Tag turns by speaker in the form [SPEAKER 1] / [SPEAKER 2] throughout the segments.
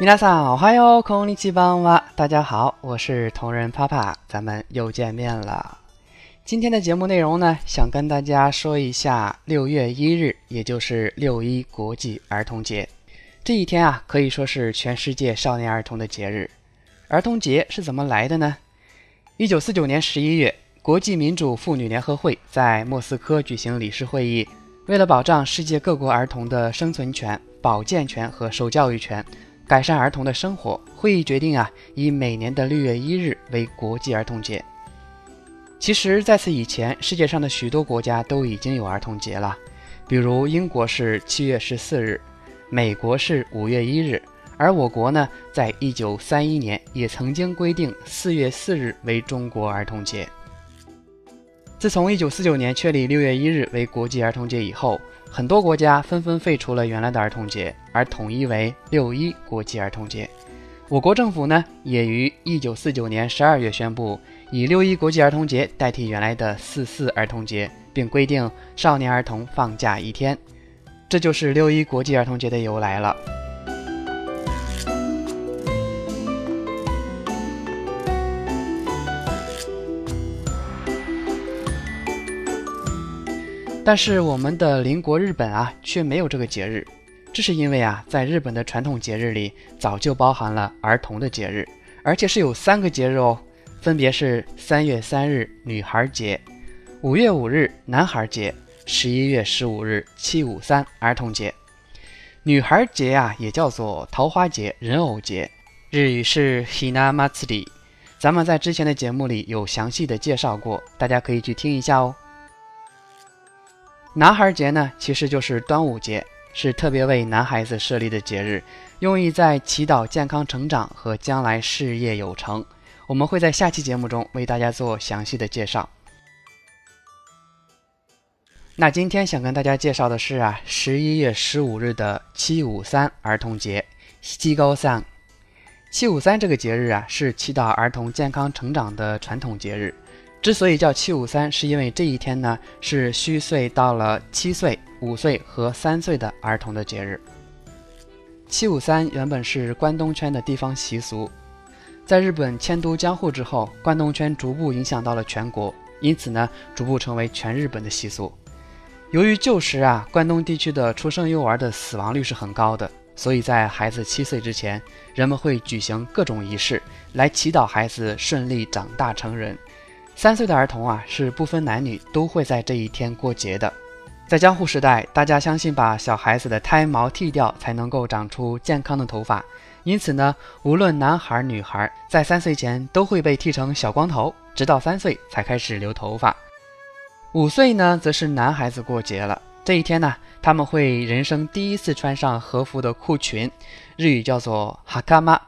[SPEAKER 1] 皆さん、おはよう、こんにちは。大家好，我是同人帕帕，咱们又见面了。今天的节目内容呢，想跟大家说一下六月一日，也就是六一国际儿童节。这一天啊，可以说是全世界少年儿童的节日。儿童节是怎么来的呢？一九四九年十一月，国际民主妇女联合会在莫斯科举行理事会议，为了保障世界各国儿童的生存权、保健权和受教育权。 改善儿童的生活，会议决定啊，以每年的六月一日为国际儿童节。其实，在此以前，世界上的许多国家都已经有儿童节了，比如英国是七月十四日，美国是五月一日，而我国呢，在一九三一年也曾经规定四月四日为中国儿童节。自从一九四九年确立六月一日为国际儿童节以后。很多国家纷纷废除了原来的儿童节，而统一为六一国际儿童节。我国政府呢，也于一九四九年十二月宣布，以六一国际儿童节代替原来的四四儿童节，并规定少年儿童放假一天。这就是六一国际儿童节的由来了。但是我们的邻国日本啊，却没有这个节日，这是因为啊，在日本的传统节日里，早就包含了儿童的节日，而且是有三个节日哦，分别是三月三日女孩节，五月五日男孩节，十一月十五日七五三儿童节。女孩节啊，也叫做桃花节、人偶节，日语是 Hinamatsuri，咱们在之前的节目里有详细的介绍过，大家可以去听一下哦。男孩节呢，其实就是端午节，是特别为男孩子设立的节日，用意在祈祷健康成长和将来事业有成。我们会在下期节目中为大家做详细的介绍。那今天想跟大家介绍的是啊，十一月十五日的七五三儿童节，七高三。七五三这个节日啊，是祈祷儿童健康成长的传统节日。之所以叫七五三，是因为这一天呢是虚岁到了七岁、五岁和三岁的儿童的节日。七五三原本是关东圈的地方习俗，在日本迁都江户之后，关东圈逐步影响到了全国，因此呢逐步成为全日本的习俗。由于旧时啊关东地区的出生幼儿的死亡率是很高的，所以在孩子七岁之前，人们会举行各种仪式来祈祷孩子顺利长大成人。三岁的儿童啊，是不分男女都会在这一天过节的。在江户时代，大家相信把小孩子的胎毛剃掉才能够长出健康的头发，因此呢，无论男孩女孩，在三岁前都会被剃成小光头，直到三岁才开始留头发。五岁呢，则是男孩子过节了。这一天呢，他们会人生第一次穿上和服的裤裙，日语叫做哈卡玛。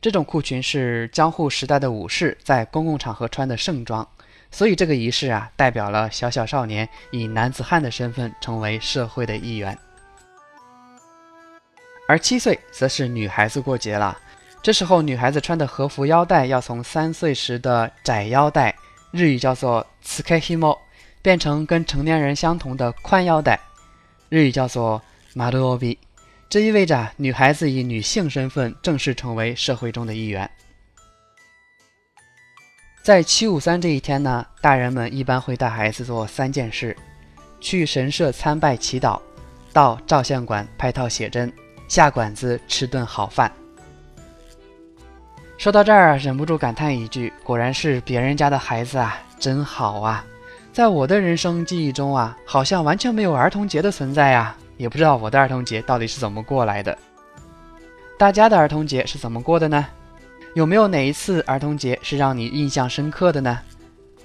[SPEAKER 1] 这种裤裙是江户时代的武士在公共场合穿的盛装，所以这个仪式啊，代表了小小少年以男子汉的身份成为社会的一员。而七岁则是女孩子过节了，这时候女孩子穿的和服腰带要从三岁时的窄腰带（日语叫做 tsukehimo） 变成跟成年人相同的宽腰带（日语叫做 maruobi）。这意味着女孩子以女性身份正式成为社会中的一员。在七五三这一天呢，大人们一般会带孩子做三件事：去神社参拜祈祷，到照相馆拍套写真，下馆子吃顿好饭。说到这儿，忍不住感叹一句：果然是别人家的孩子啊，真好啊！在我的人生记忆中啊，好像完全没有儿童节的存在呀。也不知道我的儿童节到底是怎么过来的，大家的儿童节是怎么过的呢？有没有哪一次儿童节是让你印象深刻的呢？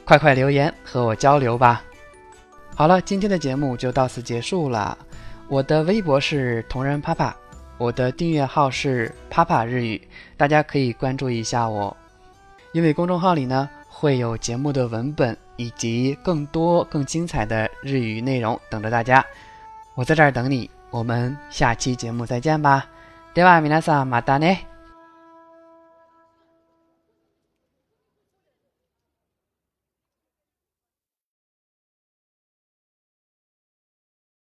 [SPEAKER 1] 快快留言和我交流吧。好了，今天的节目就到此结束了。我的微博是同人帕帕，我的订阅号是帕帕日语，大家可以关注一下我，因为公众号里呢会有节目的文本以及更多更精彩的日语内容等着大家。我在这儿等你，我们下期节目再见吧。では皆さんまたね。